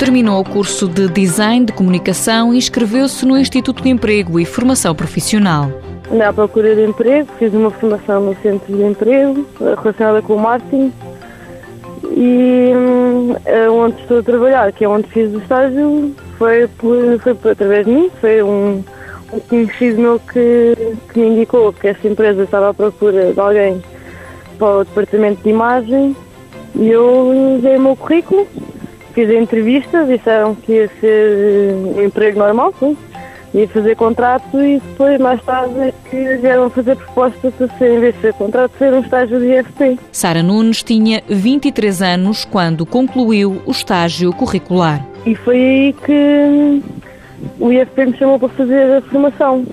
terminou o curso de Design de Comunicação e inscreveu-se no Instituto de Emprego e Formação Profissional. Andei à procura de emprego, fiz uma formação no centro de emprego relacionada com o marketing e hum, onde estou a trabalhar, que é onde fiz o estágio, foi, por, foi por, através de mim, foi um, um conhecido meu que, que me indicou que essa empresa estava à procura de alguém para o departamento de imagem e eu enviei o meu currículo, fiz a entrevista, disseram que ia ser um emprego normal, sim, ia fazer contrato e depois, mais tarde, é que vieram fazer proposta para ser, em vez de ser contrato, ser um estágio de IFP. Sara Nunes tinha 23 anos quando concluiu o estágio curricular. E foi aí que o IFP me chamou para fazer a formação.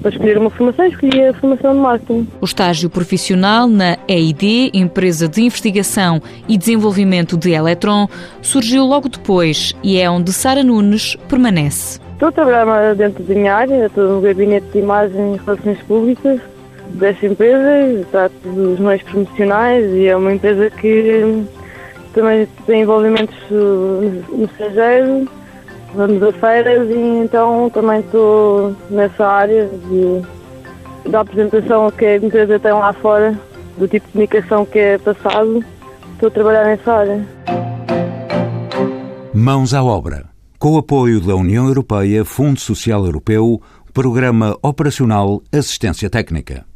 Para escolher uma formação, escolhi a formação de marketing. O estágio profissional na EID, Empresa de Investigação e Desenvolvimento de Eletron, surgiu logo depois e é onde Sara Nunes permanece. Estou a trabalhar dentro da minha área, estou no gabinete de imagem e relações públicas desta empresa, trato dos meios promocionais e é uma empresa que também tem envolvimentos no estrangeiro vamos a feiras e então também estou nessa área de, da apresentação que a empresa tem lá fora, do tipo de comunicação que é passado. Estou a trabalhar nessa área. Mãos à obra. Com o apoio da União Europeia, Fundo Social Europeu, Programa Operacional Assistência Técnica.